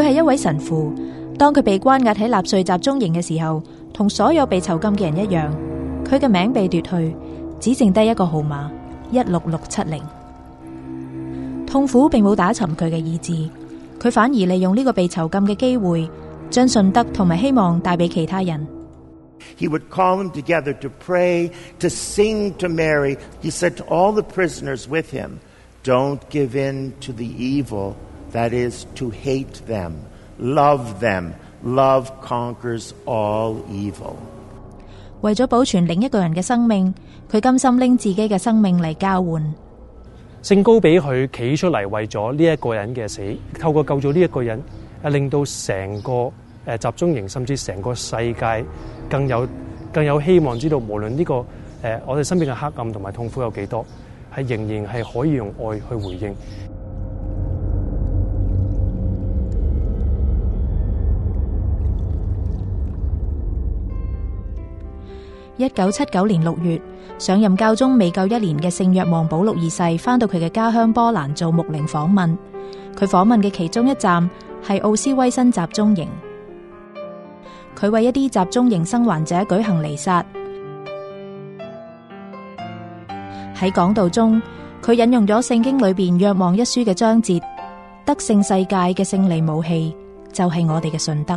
佢系一位神父，当佢被关押喺纳粹集中营嘅时候，同所有被囚禁嘅人一样，佢嘅名被夺去，只剩低一个号码一六六七零。痛苦并冇打沉佢嘅意志，佢反而利用呢个被囚禁嘅机会，将信德同埋希望带俾其他人。That is to hate them, love them. Love conquers all evil. 为咗保存另一个人嘅生命，佢甘心拎自己嘅生命嚟交换。圣高比佢企出嚟，为咗呢一个人嘅死，透过救咗呢一个人，啊，令到成个诶集中营，甚至成个世界更有更有希望，知道无论呢个诶我哋身边嘅黑暗同埋痛苦有几多，系仍然系可以用爱去回应。一九七九年六月，上任教宗未够一年嘅圣约望保六二世，翻到佢嘅家乡波兰做牧灵访问。佢访问嘅其中一站系奥斯威辛集中营，佢为一啲集中营生患者举行弥撒。喺讲道中，佢引用咗圣经里边《约望一书》嘅章节，德性世界嘅胜利武器就系我哋嘅信德。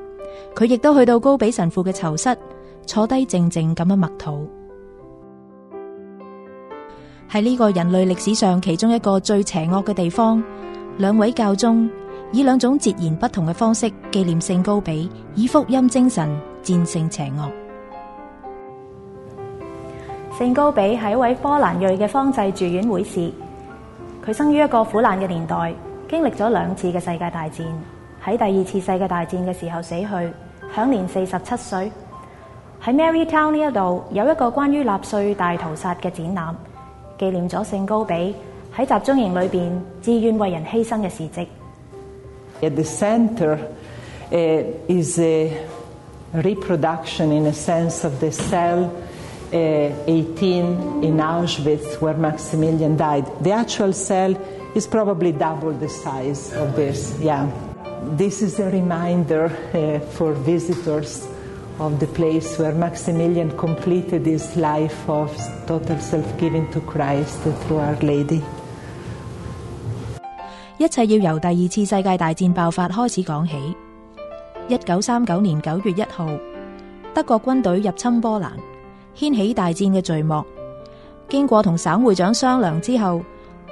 佢亦都去到高比神父嘅囚室，坐低静静咁样默祷。喺呢个人类历史上其中一个最邪恶嘅地方，两位教宗以两种截然不同嘅方式纪念圣高比，以福音精神战胜邪恶。圣高比一位波兰裔嘅方济住院会士，佢生于一个苦难嘅年代，经历咗两次嘅世界大战。喺第二次世界大战嘅时候死去，享年四十七岁。喺 Mary Town 呢一度有一个关于纳粹大屠杀嘅展览，纪念咗聖高比喺集中营里边自愿为人牺牲嘅事迹。At the centre e is a reproduction, in a sense, of the cell Uh, 18 in Auschwitz where Maximilian died. The actual cell is probably double the size of this. Yeah. This is a reminder uh, for visitors of the place where Maximilian completed his life of total self giving to Christ through Our Lady。一切要由第二次世界大戰爆發開始講起。一九三九年九月一號，德國軍隊入侵波蘭，掀起大戰嘅序幕。經過同省會長商量之後，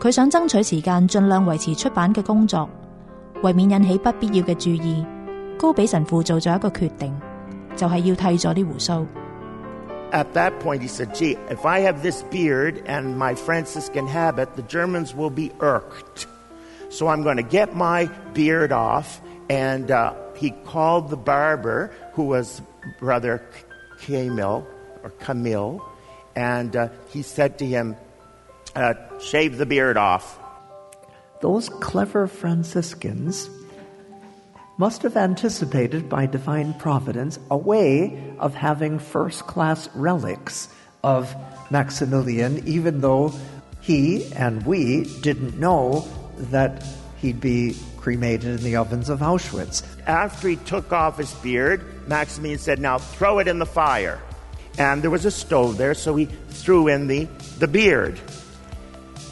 At that point, he said, "Gee, if I have this beard and my Franciscan habit, the Germans will be irked. So I'm going to get my beard off." And uh, he called the barber, who was Brother Camille or Camille, and uh, he said to him uh, shave the beard off. Those clever Franciscans must have anticipated by divine providence a way of having first class relics of Maximilian, even though he and we didn't know that he'd be cremated in the ovens of Auschwitz. After he took off his beard, Maximilian said, Now throw it in the fire. And there was a stove there, so he threw in the, the beard.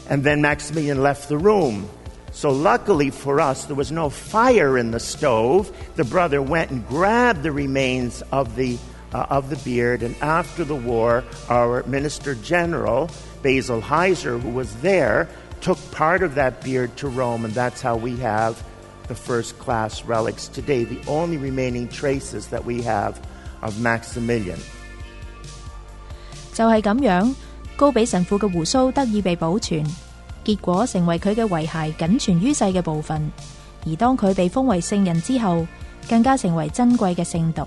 And then Maximilian left the room. So, luckily for us, there was no fire in the stove. The brother went and grabbed the remains of the, uh, of the beard. And after the war, our minister general, Basil Heiser, who was there, took part of that beard to Rome. And that's how we have the first class relics today, the only remaining traces that we have of Maximilian. 高比神父嘅胡须得以被保存，结果成为佢嘅遗骸仅存于世嘅部分。而当佢被封为圣人之后，更加成为珍贵嘅圣毒，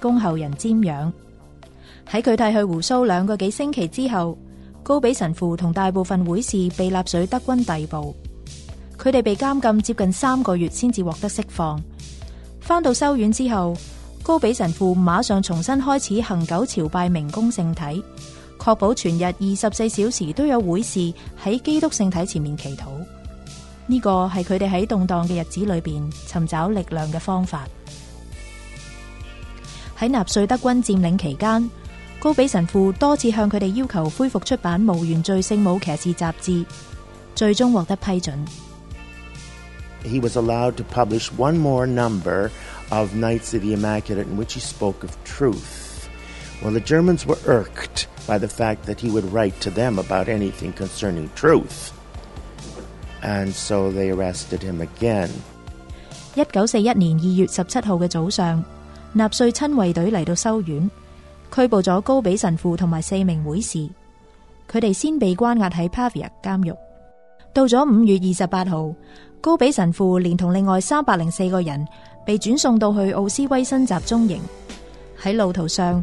供后人瞻仰。喺佢剃去胡须两个几星期之后，高比神父同大部分会士被纳粹德军逮捕，佢哋被监禁接近三个月，先至获得释放。翻到修院之后，高比神父马上重新开始行九朝拜明宫圣体。确保全日二十四小时都有会士喺基督圣体前面祈祷，呢个系佢哋喺动荡嘅日子里边寻找力量嘅方法。喺纳粹德军占领期间，高比神父多次向佢哋要求恢复出版《无原罪圣母骑士》杂志，最终获得批准。He was allowed to publish one more number of Knights of the Immaculate, in which he spoke of truth. 一九四一年二月十七号嘅早上，纳粹亲卫队嚟到修院，拘捕咗高比神父同埋四名会士。佢哋先被关押喺 Pavia 监狱。到咗五月二十八号，高比神父连同另外三百零四个人被转送到去奥斯威辛集中营。喺路途上。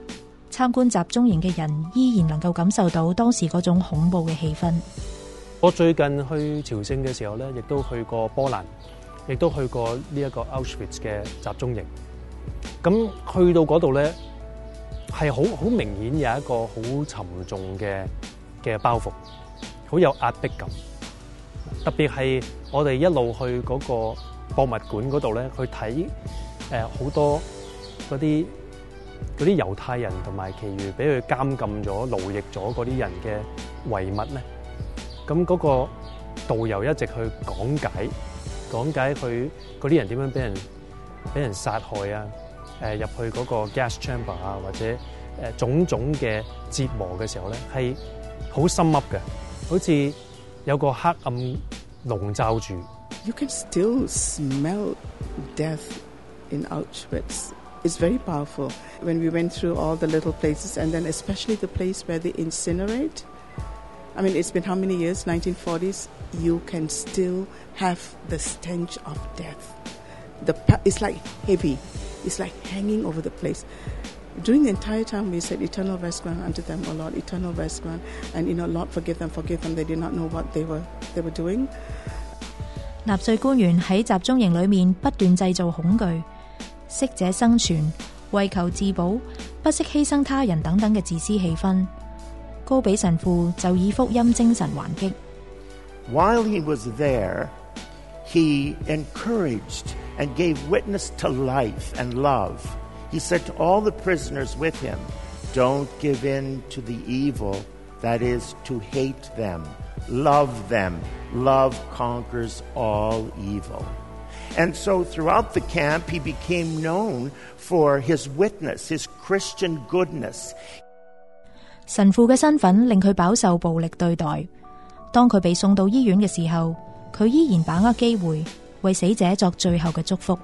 参观集中营嘅人依然能够感受到当时嗰种恐怖嘅气氛。我最近去朝圣嘅时候咧，亦都去过波兰，亦都去过呢一个 Auschwitz 嘅集中营。咁去到嗰度咧，系好好明显有一个好沉重嘅嘅包袱，好有压迫感。特别系我哋一路去嗰个博物馆嗰度咧，去睇诶好多嗰啲。嗰啲猶太人同埋其餘俾佢監禁咗、勞役咗嗰啲人嘅遺物咧，咁嗰個導遊一直去講解、講解佢嗰啲人點樣俾人俾人殺害啊！誒入去嗰個 gas chamber 啊，或者誒種種嘅折磨嘅時候咧，係好深鬱嘅，好似有個黑暗籠罩住。You can still smell death in Auschwitz. is very powerful. When we went through all the little places, and then especially the place where they incinerate, I mean, it's been how many years? 1940s. You can still have the stench of death. The it's like heavy. It's like hanging over the place. During the entire time, we said, "Eternal rest grant unto them, O Lord, eternal rest grant," and you know, Lord, forgive them, forgive them. They did not know what they were they were doing. 納粹官員喺集中營裏面不斷製造恐懼。while he was there, he encouraged and gave witness to life and love. He said to all the prisoners with him, Don't give in to the evil that is to hate them. Love them. Love conquers all evil. And so throughout the camp, he became known for his witness, his Christian goodness. 神父嘅身份令佢飽受暴力對待。當佢被送到醫院嘅時候，佢依然把握機會為死者作最後嘅祝福。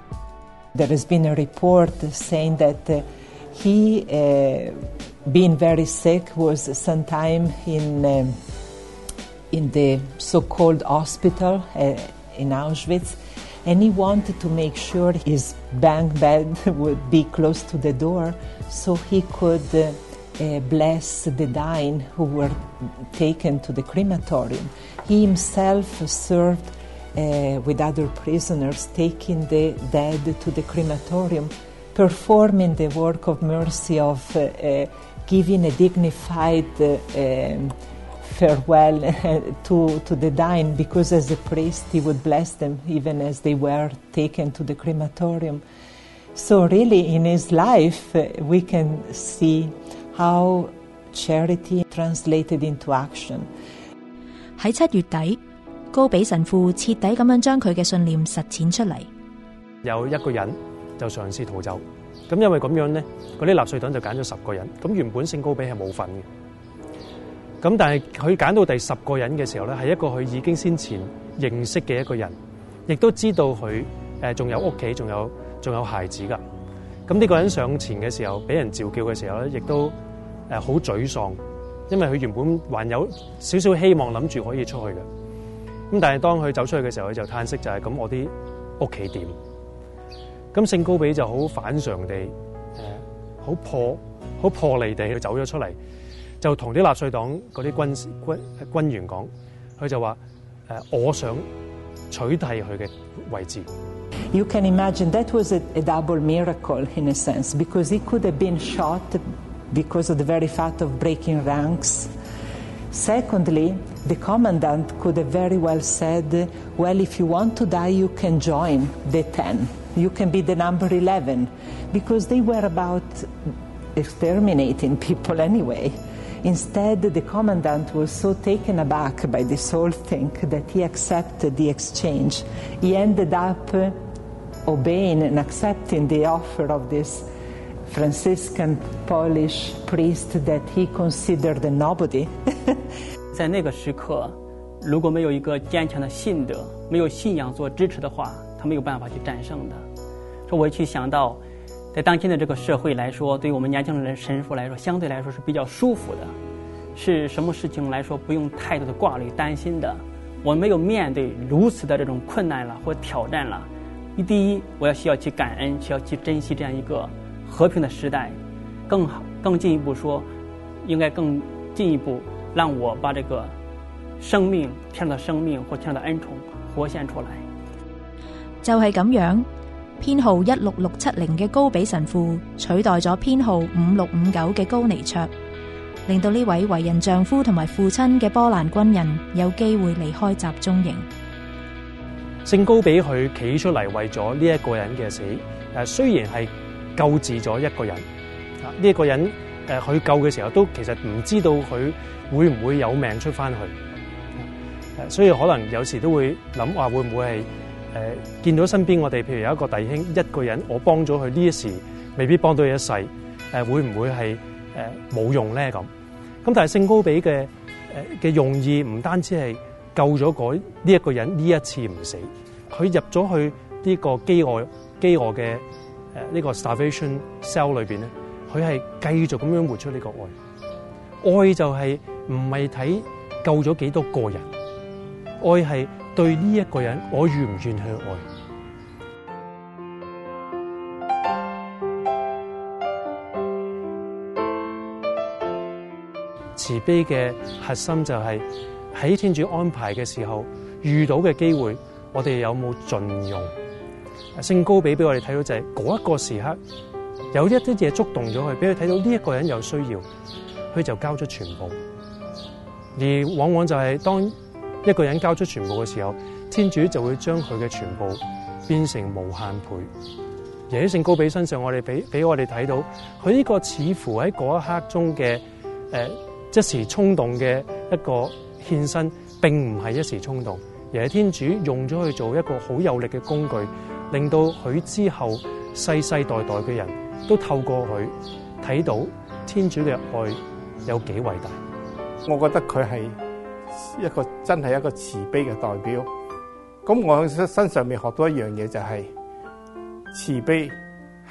There has been a report saying that uh, he, uh, being very sick, was sometime in um, in the so-called hospital uh, in Auschwitz and he wanted to make sure his bunk bed would be close to the door so he could uh, uh, bless the dying who were taken to the crematorium. He himself served uh, with other prisoners, taking the dead to the crematorium, performing the work of mercy of uh, uh, giving a dignified uh, um, farewell to, to the dying because as a priest he would bless them even as they were taken to the crematorium. So, really, in his life, uh, we can see how charity translated into action. 喺七月底，高比神父徹底咁樣將佢嘅信念實踐出嚟。有一個人就嘗試逃走，咁因為咁樣呢，嗰啲納粹黨就揀咗十個人。咁原本聖高比係冇份嘅。咁但系佢揀到第十個人嘅時候咧，係一個佢已經先前認識嘅一個人，亦都知道佢诶仲有屋企，仲有仲有孩子噶。咁呢個人上前嘅時候，俾人召叫嘅時候咧，亦都诶好沮喪，因為佢原本還有少少希望，諗住可以出去嘅。咁但係當佢走出去嘅時候，佢就嘆息，就係咁，我啲屋企點？咁聖高比就好反常地诶，好破好破離地走咗出嚟。You can imagine that was a double miracle in a sense because he could have been shot because of the very fact of breaking ranks. Secondly, the commandant could have very well said, well, if you want to die, you can join the 10. You can be the number 11. Because they were about exterminating people anyway. Instead, the commandant was so taken aback by this whole thing that he accepted the exchange. He ended up obeying and accepting the offer of this Franciscan Polish priest that he considered a nobody. 在那个时刻，如果没有一个坚强的信德，没有信仰做支持的话，他没有办法去战胜的。说我去想到在当今的这个社会来说，对于我们年轻人、神父来说，相对来说是比较舒服的，是什么事情来说不用太多的挂虑、担心的。我没有面对如此的这种困难了或挑战了。一，第一，我要需要去感恩，需要去珍惜这样一个和平的时代。更好，更进一步说，应该更进一步，让我把这个生命天上的生命或天上的恩宠活现出来。就系咁样。编号一六六七零嘅高比神父取代咗编号五六五九嘅高尼卓，令到呢位为人丈夫同埋父亲嘅波兰军人有机会离开集中营。圣高比佢企出嚟为咗呢一个人嘅死，诶虽然系救治咗一个人，啊呢一个人诶佢救嘅时候都其实唔知道佢会唔会有命出翻去，所以可能有时都会谂话会唔会系。诶，见到身边我哋譬如有一个弟兄一个人，我帮咗佢呢一时，未必帮到佢一世，诶，会唔会系诶冇用咧咁？咁但系圣高比嘅诶嘅用意唔单止系救咗嗰呢一个人呢一次唔死，佢入咗去呢个饥饿饥饿嘅诶呢个 starvation cell 里边咧，佢系继续咁样活出呢个爱。爱就系唔系睇救咗几多个人，爱系。对呢一个人，我愿唔愿去爱？慈悲嘅核心就系喺天主安排嘅时候，遇到嘅机会，我哋有冇尽用？圣高比俾我哋睇到就系嗰一个时刻，有一啲嘢触动咗佢，俾佢睇到呢一个人有需要，佢就交出全部。而往往就系当。一个人交出全部嘅时候，天主就会将佢嘅全部变成无限倍。而喺圣高比身上，我哋俾俾我哋睇到，佢呢个似乎喺嗰一刻中嘅诶一时冲动嘅一个献身，并唔系一时冲动。而系天主用咗去做一个好有力嘅工具，令到佢之后世世代代嘅人都透过佢睇到天主嘅爱有几伟大。我觉得佢系。一个真系一个慈悲嘅代表，咁我喺身上面学到一样嘢就系慈悲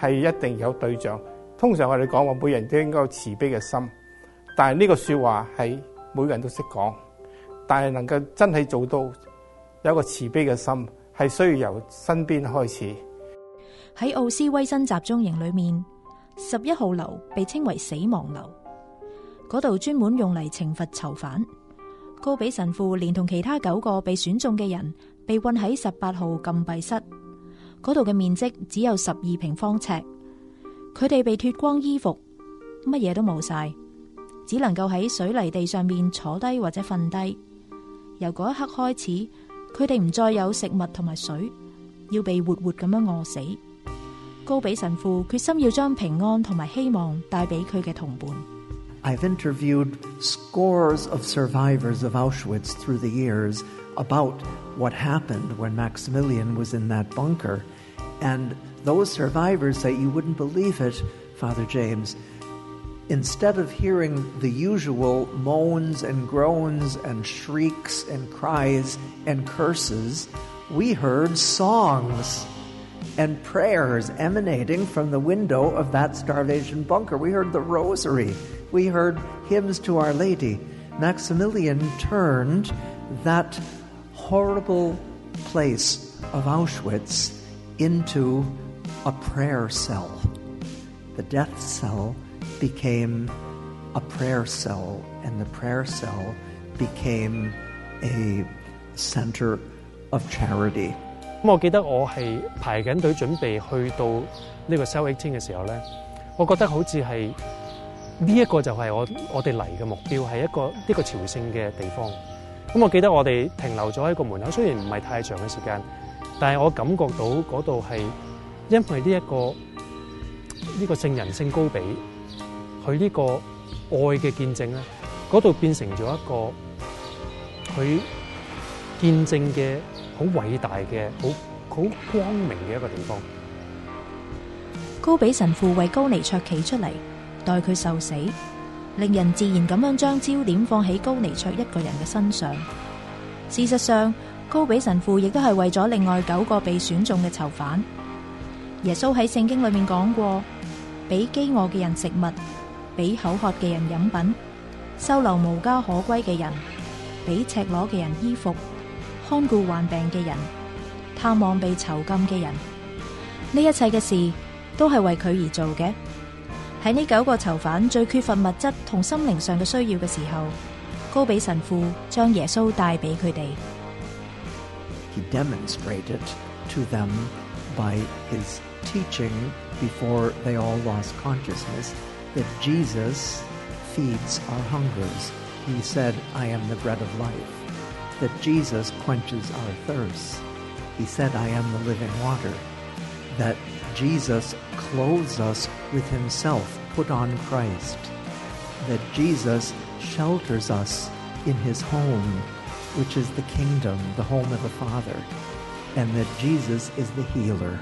系一定有对象。通常我哋讲话每人都应该有慈悲嘅心，但系呢个说话系每个人都识讲，但系能够真系做到有一个慈悲嘅心，系需要由身边开始。喺奥斯威辛集中营里面，十一号楼被称为死亡楼，嗰度专门用嚟惩罚囚犯。高比神父连同其他九个被选中嘅人，被困喺十八号禁闭室嗰度嘅面积只有十二平方尺。佢哋被脱光衣服，乜嘢都冇晒，只能够喺水泥地上面坐低或者瞓低。由嗰一刻开始，佢哋唔再有食物同埋水，要被活活咁样饿死。高比神父决心要将平安同埋希望带俾佢嘅同伴。I've interviewed scores of survivors of Auschwitz through the years about what happened when Maximilian was in that bunker. And those survivors say, You wouldn't believe it, Father James. Instead of hearing the usual moans and groans and shrieks and cries and curses, we heard songs and prayers emanating from the window of that starvation bunker. We heard the rosary we heard hymns to Our Lady, Maximilian turned that horrible place of Auschwitz into a prayer cell. The death cell became a prayer cell, and the prayer cell became a center of charity. 咁我記得我係排緊隊準備去到呢個 cell 呢一个就系我我哋嚟嘅目标，系一个一个朝圣嘅地方。咁我记得我哋停留咗喺个门口，虽然唔系太长嘅时间，但系我感觉到嗰度系因为呢一个呢个圣人聖高比，佢呢个爱嘅见证咧，嗰度变成咗一个佢见证嘅好伟大嘅好好光明嘅一个地方。高比神父为高尼卓企出嚟。待佢受死，令人自然咁样将焦点放喺高尼卓一个人嘅身上。事实上，高比神父亦都系为咗另外九个被选中嘅囚犯。耶稣喺圣经里面讲过：，俾饥饿嘅人食物，俾口渴嘅人饮品，收留无家可归嘅人，俾赤裸嘅人衣服，看顾患病嘅人，探望被囚禁嘅人。呢一切嘅事都系为佢而做嘅。He demonstrated to them by his teaching before they all lost consciousness that Jesus feeds our hungers. He said, I am the bread of life. That Jesus quenches our thirst. He said, I am the living water. That Jesus clothes us with himself put on Christ, that Jesus shelters us in his home, which is the kingdom, the home of the Father, and that Jesus is the healer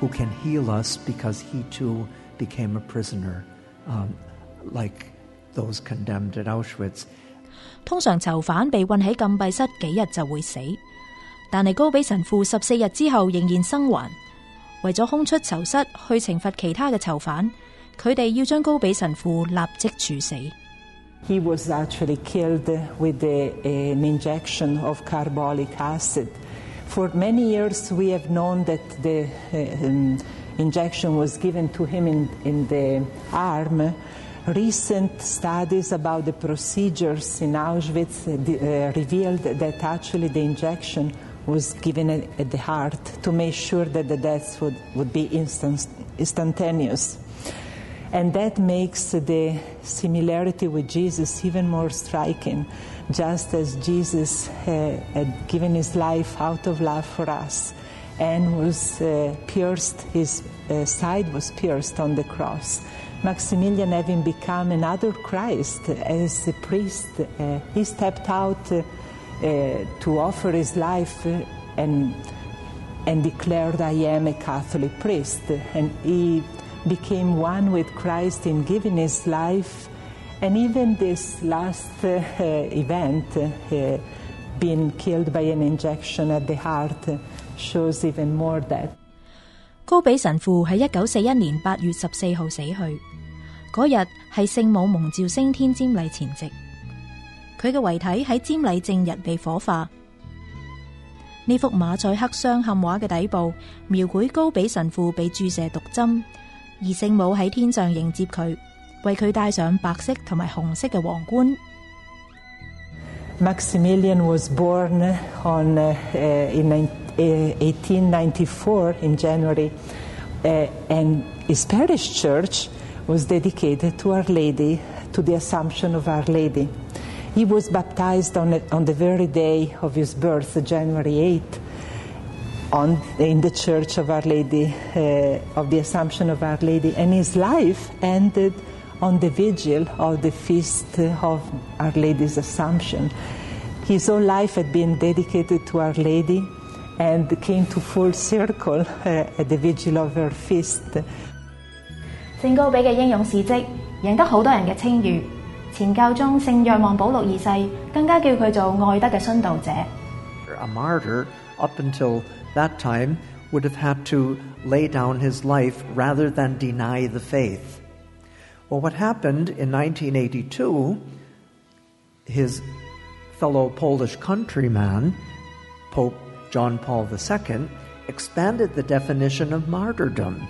who can heal us because he too became a prisoner, um, like those condemned at Auschwitz. He was actually killed with a, an injection of carbolic acid. For many years, we have known that the um, injection was given to him in, in the arm. Recent studies about the procedures in Auschwitz uh, revealed that actually the injection was given at the heart to make sure that the deaths would, would be instant, instantaneous. And that makes the similarity with Jesus even more striking, just as Jesus uh, had given his life out of love for us and was uh, pierced, his uh, side was pierced on the cross. Maximilian, having become another Christ as a priest, uh, he stepped out uh, uh, to offer his life uh, and and declared, I am a Catholic priest. And he became one with Christ in giving his life. And even this last uh, event, uh, being killed by an injection at the heart, uh, shows even more that. 佢嘅遗体喺占礼正日被火化。呢幅马赛克镶嵌画嘅底部，描绘高比神父被注射毒针，而圣母喺天上迎接佢，为佢戴上白色同埋红色嘅皇冠。Maximilian was born on in eighteen ninety four in January, and his parish church was dedicated to Our Lady to the Assumption of Our Lady. He was baptized on, on the very day of his birth, January 8, on, in the Church of Our Lady, uh, of the Assumption of Our Lady, and his life ended on the vigil of the feast of Our Lady's Assumption. His whole life had been dedicated to Our Lady and came to full circle uh, at the vigil of her feast. 聖高比嘅英勇事蹟，贏得好多人嘅稱譽。a martyr up until that time would have had to lay down his life rather than deny the faith. Well, what happened in 1982, his fellow Polish countryman, Pope John Paul II, expanded the definition of martyrdom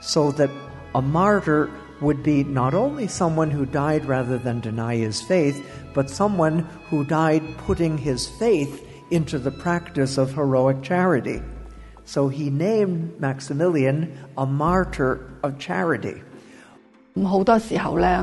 so that a martyr would be not only someone who died rather than deny his faith, but someone who died putting his faith into the practice of heroic charity. So he named Maximilian a martyr of charity. 咁好多時候咧，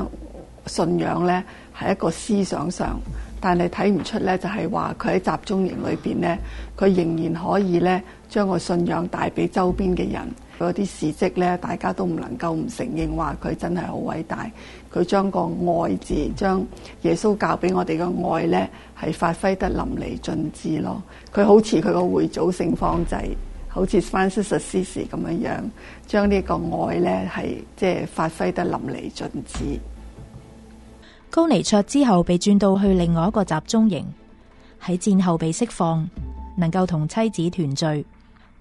信仰咧係一個思想上，但係睇唔出咧就係話佢喺集中營裏邊咧，佢仍然可以咧將個信仰帶俾周邊嘅人。嗰啲事迹咧，大家都唔能夠唔承認，話佢真係好偉大。佢將個愛字，將耶穌教俾我哋嘅愛咧，係發揮得淋漓盡致咯。佢好似佢個會組盛方仔，好似翻釋實施時咁樣样，將呢個愛咧系即係發揮得淋漓盡致。高尼卓之後被轉到去另外一個集中營，喺戰後被釋放，能夠同妻子團聚。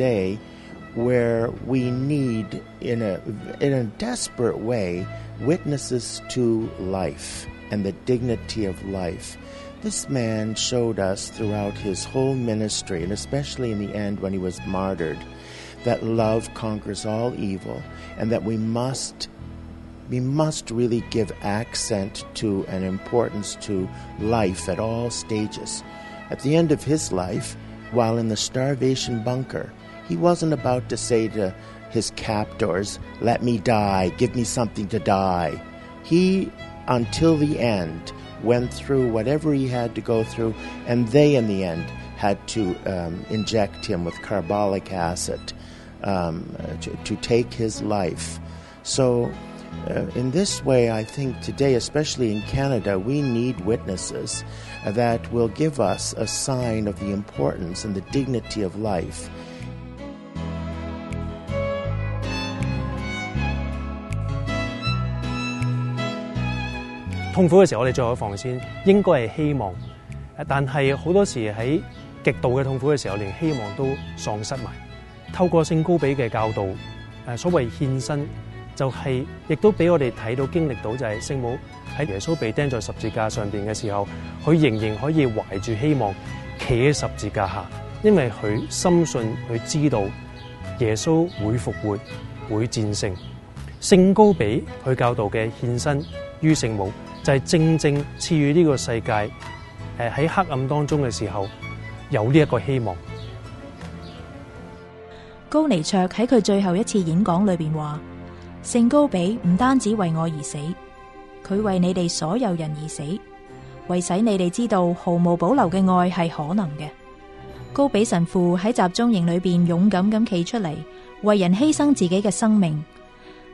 today where we need, in a, in a desperate way, witnesses to life and the dignity of life. This man showed us throughout his whole ministry, and especially in the end when he was martyred, that love conquers all evil and that we must. We must really give accent to and importance to life at all stages. At the end of his life, while in the starvation bunker, he wasn't about to say to his captors, Let me die, give me something to die. He, until the end, went through whatever he had to go through, and they, in the end, had to um, inject him with carbolic acid um, to, to, take his life. So, uh, in this way, I think today, especially in Canada, we need witnesses that will give us a sign of the importance and the dignity of life. 痛苦嘅时候，我哋最有防线，应该系希望。但系好多时喺极度嘅痛苦嘅时候，连希望都丧失埋。透过聖高比嘅教导，诶所谓献身，就系亦都俾我哋睇到经历到，就系圣母喺耶稣被钉在十字架上边嘅时候，佢仍然可以怀住希望，企喺十字架下，因为佢深信佢知道耶稣会复活，会战胜。圣高比佢教导嘅献身于圣母。系正正赐予呢个世界，诶喺黑暗当中嘅时候，有呢一个希望。高尼卓喺佢最后一次演讲里边话：，圣高比唔单止为我而死，佢为你哋所有人而死，为使你哋知道毫无保留嘅爱系可能嘅。高比神父喺集中营里边勇敢咁企出嚟，为人牺牲自己嘅生命。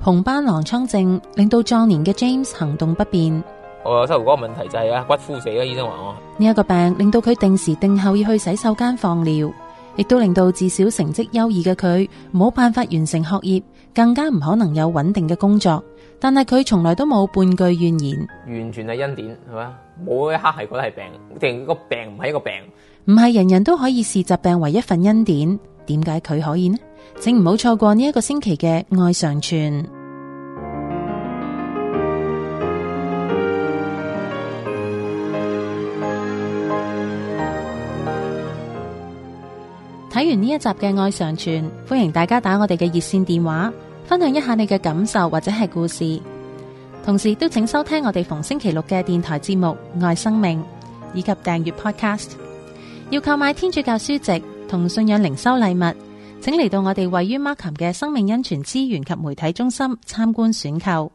红斑狼疮症令到壮年嘅 James 行动不便。我收嗰个问题就系啊，骨枯死啦，医生话我。呢一个病令到佢定时定候要去洗手间放尿，亦都令到至少成绩优异嘅佢冇办法完成学业，更加唔可能有稳定嘅工作。但系佢从来都冇半句怨言。完全系恩典系嘛，冇一刻系觉得系病，定个病唔系一个病。唔系人人都可以视疾病为一份恩典，点解佢可以呢？请唔好错过呢一个星期嘅爱上传。睇完呢一集嘅爱上传，欢迎大家打我哋嘅热线电话，分享一下你嘅感受或者系故事。同时都请收听我哋逢星期六嘅电台节目《爱生命》，以及订阅 Podcast。要购买天主教书籍同信仰灵修礼物。请嚟到我哋位于 a 琴嘅生命恩泉资源及媒体中心参观选购，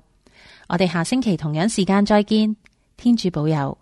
我哋下星期同样时间再见，天主保佑。